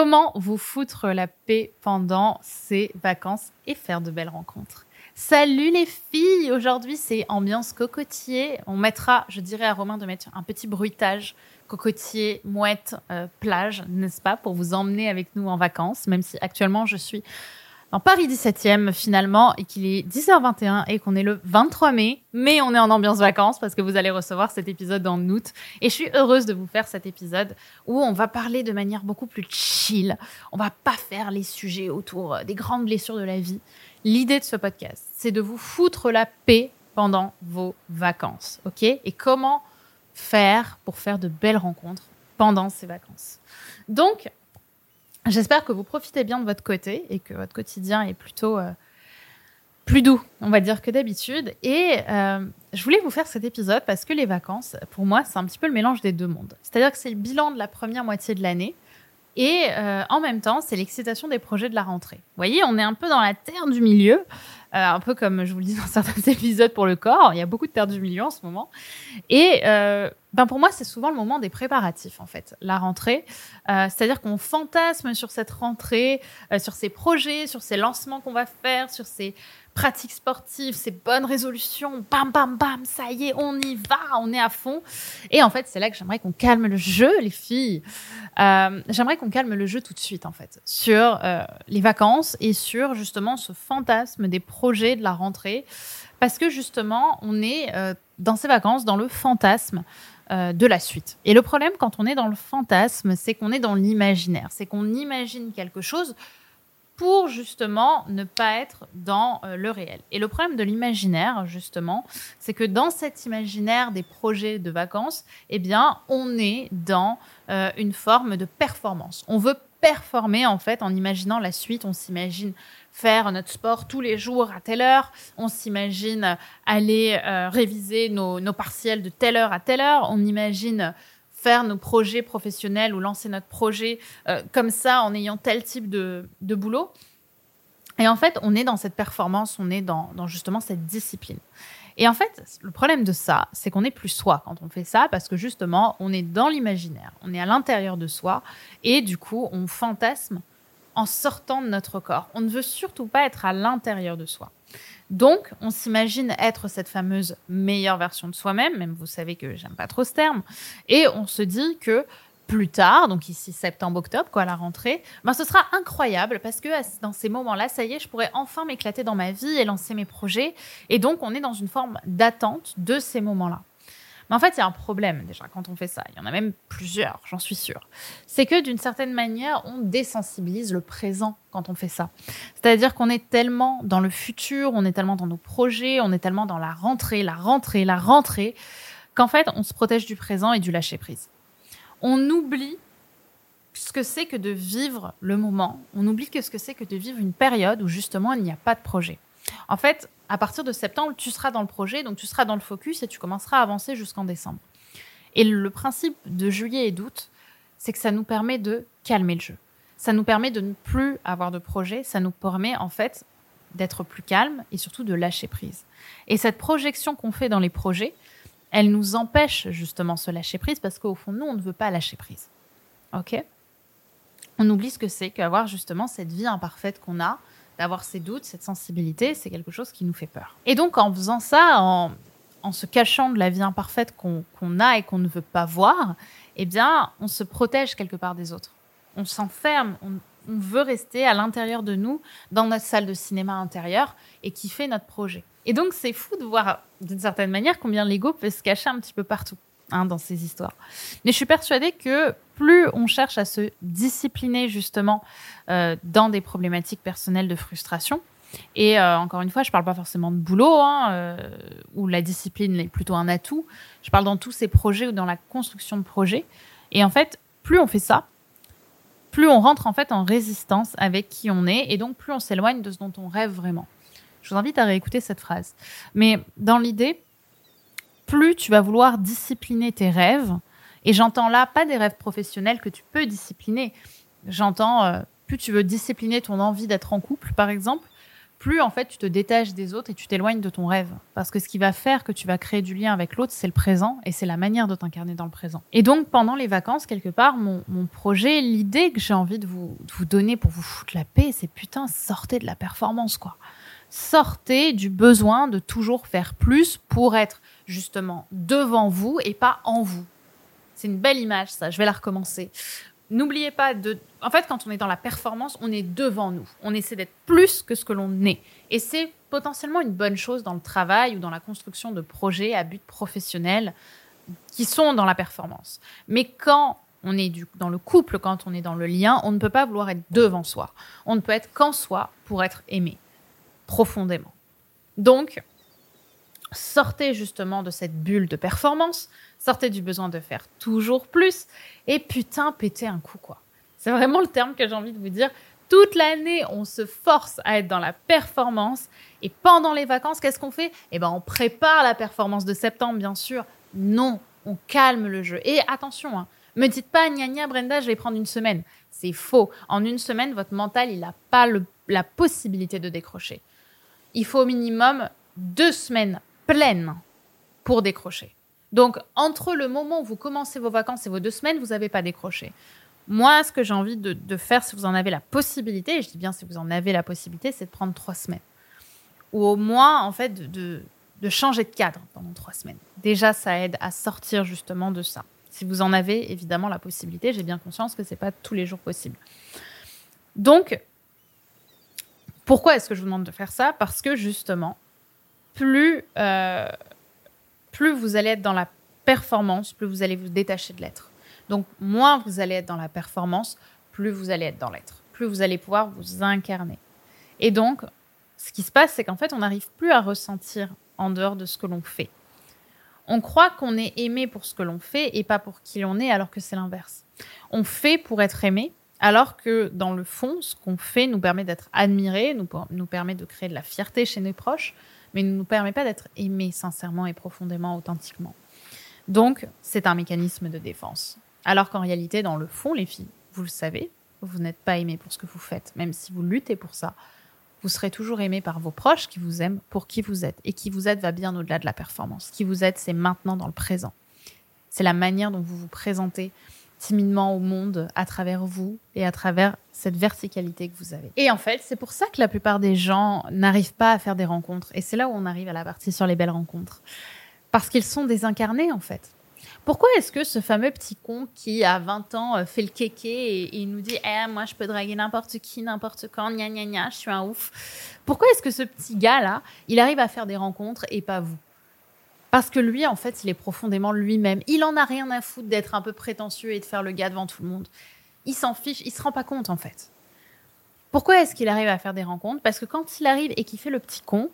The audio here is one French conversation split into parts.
Comment vous foutre la paix pendant ces vacances et faire de belles rencontres? Salut les filles Aujourd'hui, c'est ambiance cocotier. On mettra, je dirais à Romain de mettre un petit bruitage cocotier, mouette, euh, plage, n'est-ce pas, pour vous emmener avec nous en vacances, même si actuellement je suis dans Paris 17e finalement et qu'il est 10h21 et qu'on est le 23 mai, mais on est en ambiance vacances parce que vous allez recevoir cet épisode en août et je suis heureuse de vous faire cet épisode où on va parler de manière beaucoup plus chill. On va pas faire les sujets autour des grandes blessures de la vie. L'idée de ce podcast, c'est de vous foutre la paix pendant vos vacances, OK? Et comment faire pour faire de belles rencontres pendant ces vacances? Donc, J'espère que vous profitez bien de votre côté et que votre quotidien est plutôt euh, plus doux, on va dire, que d'habitude. Et euh, je voulais vous faire cet épisode parce que les vacances, pour moi, c'est un petit peu le mélange des deux mondes. C'est-à-dire que c'est le bilan de la première moitié de l'année et euh, en même temps, c'est l'excitation des projets de la rentrée. Vous voyez, on est un peu dans la terre du milieu, un peu comme je vous le dis dans certains épisodes pour le corps. Il y a beaucoup de terre du milieu en ce moment. Et ben pour moi, c'est souvent le moment des préparatifs, en fait, la rentrée. Euh, c'est-à-dire qu'on fantasme sur cette rentrée, euh, sur ces projets, sur ces lancements qu'on va faire, sur ces pratiques sportives, ces bonnes résolutions. Bam, bam, bam, ça y est, on y va, on est à fond. Et en fait, c'est là que j'aimerais qu'on calme le jeu, les filles. Euh, j'aimerais qu'on calme le jeu tout de suite, en fait, sur les vacances et sur justement ce fantasme des projets de la rentrée. Parce que justement, on est dans ces vacances, dans le fantasme euh, de la suite. Et le problème quand on est dans le fantasme, c'est qu'on est dans l'imaginaire, c'est qu'on imagine quelque chose pour justement ne pas être dans euh, le réel. Et le problème de l'imaginaire, justement, c'est que dans cet imaginaire des projets de vacances, eh bien, on est dans euh, une forme de performance. On veut performer en fait en imaginant la suite. On s'imagine faire notre sport tous les jours à telle heure. On s'imagine aller euh, réviser nos, partiels de telle heure à telle heure. On imagine nos projets professionnels ou lancer notre projet euh, comme ça en ayant tel type de, boulot. Et en fait, on est dans cette performance, on est dans, dans justement cette discipline. Et en fait, le problème de ça, c'est qu'on n'est plus soi quand on fait ça, parce que justement, on est dans l'imaginaire, on est à l'intérieur de soi, et du coup, on fantasme en sortant de notre corps. On ne veut surtout pas être à l'intérieur de soi. Donc, on s'imagine être cette fameuse meilleure version de soi-même, même vous savez que j'aime pas trop ce terme, et on se dit que plus tard, donc ici septembre-octobre, quoi, à la rentrée, ben ce sera incroyable parce que dans ces moments-là, ça y est, je pourrais enfin m'éclater dans ma vie et lancer mes projets. Et donc, on est dans une forme d'attente de ces moments-là. Mais en fait, il y a un problème déjà quand on fait ça. Il y en a même plusieurs, j'en suis sûre. C'est que d'une certaine manière, on désensibilise le présent quand on fait ça. C'est-à-dire qu'on est tellement dans le futur, on est tellement dans nos projets, on est tellement dans la rentrée, la rentrée, la rentrée, qu'en fait, on se protège du présent et du lâcher-prise. On oublie ce que c'est que de vivre le moment. On oublie ce que c'est que de vivre une période où justement il n'y a pas de projet. En fait, à partir de septembre, tu seras dans le projet, donc tu seras dans le focus et tu commenceras à avancer jusqu'en décembre. Et le principe de juillet et d'août, c'est que ça nous permet de calmer le jeu. Ça nous permet de ne plus avoir de projet, ça nous permet en fait d'être plus calme et surtout de lâcher prise. Et cette projection qu'on fait dans les projets, elle nous empêche justement ce lâcher prise parce qu'au fond, nous, on ne veut pas lâcher prise. OK? On oublie ce que c'est qu'avoir justement cette vie imparfaite qu'on a, d'avoir ces doutes, cette sensibilité, c'est quelque chose qui nous fait peur. Et donc en faisant ça, en, se cachant de la vie imparfaite qu'on a et qu'on ne veut pas voir, eh bien, on se protège quelque part des autres. On s'enferme, on, on veut rester à l'intérieur de nous, dans notre salle de cinéma intérieure et kiffer notre projet. Et donc, c'est fou de voir, d'une certaine manière, combien l'ego peut se cacher un petit peu partout. Hein, dans ces histoires. Mais je suis persuadée que plus on cherche à se discipliner justement euh, dans des problématiques personnelles de frustration, et euh, encore une fois, je ne parle pas forcément de boulot, hein, euh, où la discipline est plutôt un atout, je parle dans tous ces projets ou dans la construction de projets. Et en fait, plus on fait ça, plus on rentre en fait en résistance avec qui on est, et donc plus on s'éloigne de ce dont on rêve vraiment. Je vous invite à réécouter cette phrase. Mais dans l'idée, plus tu vas vouloir discipliner tes rêves. Et j'entends là pas des rêves professionnels que tu peux discipliner. J'entends euh, plus tu veux discipliner ton envie d'être en couple, par exemple, plus en fait tu te détaches des autres et tu t'éloignes de ton rêve. Parce que ce qui va faire que tu vas créer du lien avec l'autre, c'est le présent et c'est la manière de t'incarner dans le présent. Et donc pendant les vacances, quelque part, mon, projet, l'idée que j'ai envie de vous, de vous donner pour vous foutre la paix, c'est putain, sortez de la performance, quoi. Sortez du besoin de toujours faire plus pour être justement devant vous et pas en vous. C'est une belle image, ça. Je vais la recommencer. N'oubliez pas de. En fait, quand on est dans la performance, on est devant nous. On essaie d'être plus que ce que l'on est. Et c'est potentiellement une bonne chose dans le travail ou dans la construction de projets à but professionnel qui sont dans la performance. Mais quand on est dans le couple, quand on est dans le lien, on ne peut pas vouloir être devant soi. On ne peut être qu'en soi pour être aimé profondément. Donc, sortez justement de cette bulle de performance, sortez du besoin de faire toujours plus, et putain, pétez un coup, quoi. C'est vraiment le terme que j'ai envie de vous dire. Toute l'année, on se force à être dans la performance, et pendant les vacances, qu'est-ce qu'on fait? Eh ben, on prépare la performance de septembre, bien sûr. Non, on calme le jeu. Et attention, hein, me dites pas, gna gna, Brenda, je vais prendre une semaine. C'est faux. En une semaine, votre mental, il n'a pas la possibilité de décrocher. Il faut au minimum deux semaines pleine pour décrocher. Donc, entre le moment où vous commencez vos vacances et vos deux semaines, vous n'avez pas décroché. Moi, ce que j'ai envie de, faire, si vous en avez la possibilité, et je dis bien si vous en avez la possibilité, c'est de prendre trois semaines. Ou au moins, en fait, de, de changer de cadre pendant trois semaines. Déjà, ça aide à sortir justement de ça. Si vous en avez évidemment la possibilité, j'ai bien conscience que ce n'est pas tous les jours possible. Donc, pourquoi est-ce que je vous demande de faire ça? Parce que justement, plus, euh, plus vous allez être dans la performance, plus vous allez vous détacher de l'être. Donc, moins vous allez être dans la performance, plus vous allez être dans l'être. Plus vous allez pouvoir vous incarner. Et donc, ce qui se passe, c'est qu'en fait, on n'arrive plus à ressentir en dehors de ce que l'on fait. On croit qu'on est aimé pour ce que l'on fait et pas pour qui l'on est, alors que c'est l'inverse. On fait pour être aimé, alors que dans le fond, ce qu'on fait nous permet d'être admiré, nous, nous permet de créer de la fierté chez nos proches, mais ne nous permet pas d'être aimé sincèrement et profondément, authentiquement. Donc, c'est un mécanisme de défense. Alors qu'en réalité, dans le fond, les filles, vous le savez, vous n'êtes pas aimé pour ce que vous faites, même si vous luttez pour ça. Vous serez toujours aimé par vos proches qui vous aiment pour qui vous êtes. Et qui vous êtes va bien au-delà de la performance. Qui vous êtes, c'est maintenant dans le présent. C'est la manière dont vous vous présentez, timidement au monde à travers vous et à travers cette verticalité que vous avez. Et en fait, c'est pour ça que la plupart des gens n'arrivent pas à faire des rencontres. Et c'est là où on arrive à la partie sur les belles rencontres. Parce qu'ils sont désincarnés, en fait. Pourquoi est-ce que ce fameux petit con qui, a 20 ans, euh, fait le kéké et, il nous dit Eh, moi, je peux draguer n'importe qui, n'importe quand, gna gna gna, je suis un ouf. Pourquoi est-ce que ce petit gars-là, il arrive à faire des rencontres et pas vous? Parce que lui, en fait, il est profondément lui-même. Il en a rien à foutre d'être un peu prétentieux et de faire le gars devant tout le monde. Il s'en fiche, il se rend pas compte, en fait. Pourquoi est-ce qu'il arrive à faire des rencontres? Parce que quand il arrive et qu'il fait le petit con,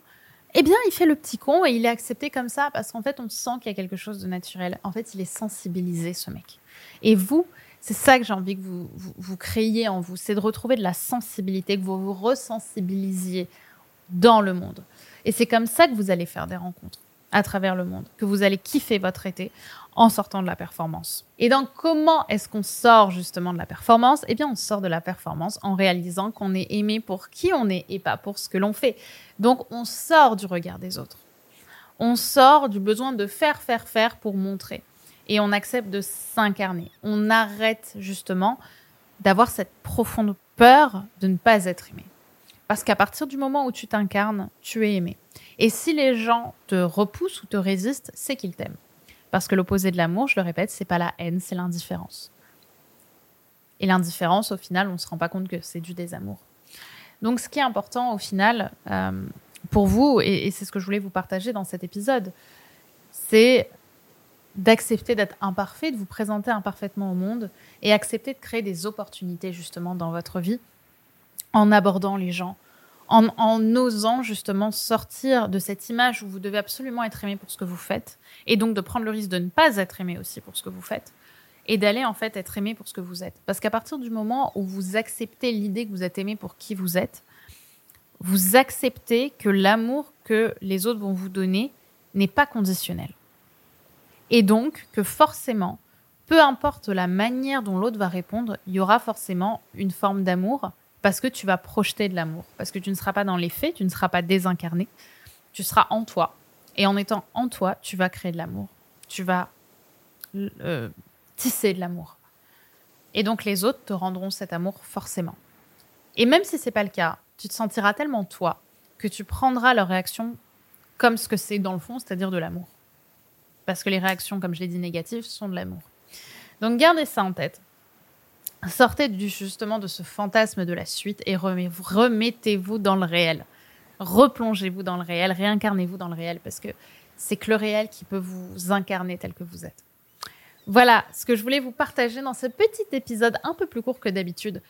eh bien, il fait le petit con et il est accepté comme ça parce qu'en fait, on sent qu'il y a quelque chose de naturel. En fait, il est sensibilisé, ce mec. Et vous, c'est ça que j'ai envie que vous, vous, vous créiez en vous, c'est de retrouver de la sensibilité, que vous vous resensibilisiez dans le monde. Et c'est comme ça que vous allez faire des rencontres à travers le monde, que vous allez kiffer votre été en sortant de la performance. Et donc, comment est-ce qu'on sort justement de la performance? Eh bien, on sort de la performance en réalisant qu'on est aimé pour qui on est et pas pour ce que l'on fait. Donc, on sort du regard des autres. On sort du besoin de faire, faire, faire pour montrer. Et on accepte de s'incarner. On arrête justement d'avoir cette profonde peur de ne pas être aimé. Parce qu'à partir du moment où tu t'incarnes, tu es aimé. Et si les gens te repoussent ou te résistent, c'est qu'ils t'aiment. Parce que l'opposé de l'amour, je le répète, c'est pas la haine, c'est l'indifférence. Et l'indifférence, au final, on ne se rend pas compte que c'est du désamour. Donc, ce qui est important, au final, euh, pour vous, et, et c'est ce que je voulais vous partager dans cet épisode, c'est d'accepter d'être imparfait, de vous présenter imparfaitement au monde et accepter de créer des opportunités justement dans votre vie en abordant les gens en, osant justement sortir de cette image où vous devez absolument être aimé pour ce que vous faites, et donc de prendre le risque de ne pas être aimé aussi pour ce que vous faites, et d'aller en fait être aimé pour ce que vous êtes. Parce qu'à partir du moment où vous acceptez l'idée que vous êtes aimé pour qui vous êtes, vous acceptez que l'amour que les autres vont vous donner n'est pas conditionnel. Et donc que forcément, peu importe la manière dont l'autre va répondre, il y aura forcément une forme d'amour parce que tu vas projeter de l'amour, parce que tu ne seras pas dans les faits, tu ne seras pas désincarné, tu seras en toi. Et en étant en toi, tu vas créer de l'amour. Tu vas euh, tisser de l'amour. Et donc les autres te rendront cet amour forcément. Et même si c'est pas le cas, tu te sentiras tellement toi que tu prendras leur réaction comme ce que c'est dans le fond, c'est-à-dire de l'amour. Parce que les réactions, comme je l'ai dit, négatives, sont de l'amour. Donc gardez ça en tête. Sortez justement de ce fantasme de la suite et remettez-vous dans le réel. Replongez-vous dans le réel, réincarnez-vous dans le réel parce que c'est que le réel qui peut vous incarner tel que vous êtes. Voilà ce que je voulais vous partager dans ce petit épisode un peu plus court que d'habitude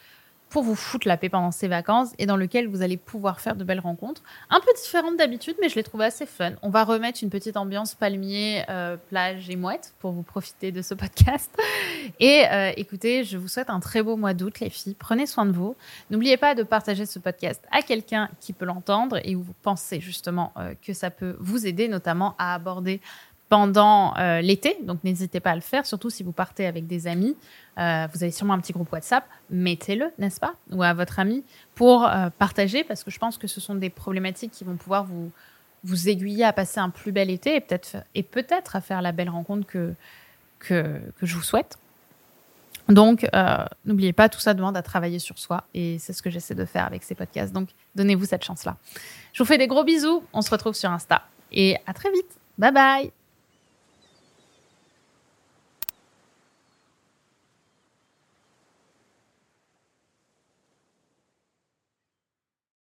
pour vous foutre la paix pendant ces vacances et dans lequel vous allez pouvoir faire de belles rencontres. Un peu différentes d'habitude, mais je l'ai trouvé assez fun. On va remettre une petite ambiance palmier, euh, plage et mouette pour vous profiter de ce podcast. Et euh, écoutez, je vous souhaite un très beau mois d'août, les filles. Prenez soin de vous. N'oubliez pas de partager ce podcast à quelqu'un qui peut l'entendre et où vous pensez justement euh, que ça peut vous aider, notamment à aborder pendant euh, l'été. Donc n'hésitez pas à le faire, surtout si vous partez avec des amis. Euh, vous avez sûrement un petit groupe WhatsApp, mettez-le, n'est-ce pas Ou à votre ami pour euh, partager, parce que je pense que ce sont des problématiques qui vont pouvoir vous, vous aiguiller à passer un plus bel été et peut-être à faire la belle rencontre que, que je vous souhaite. Donc, n'oubliez pas, tout ça demande à travailler sur soi et c'est ce que j'essaie de faire avec ces podcasts. Donc, donnez-vous cette chance-là. Je vous fais des gros bisous. On se retrouve sur Insta et à très vite. Bye bye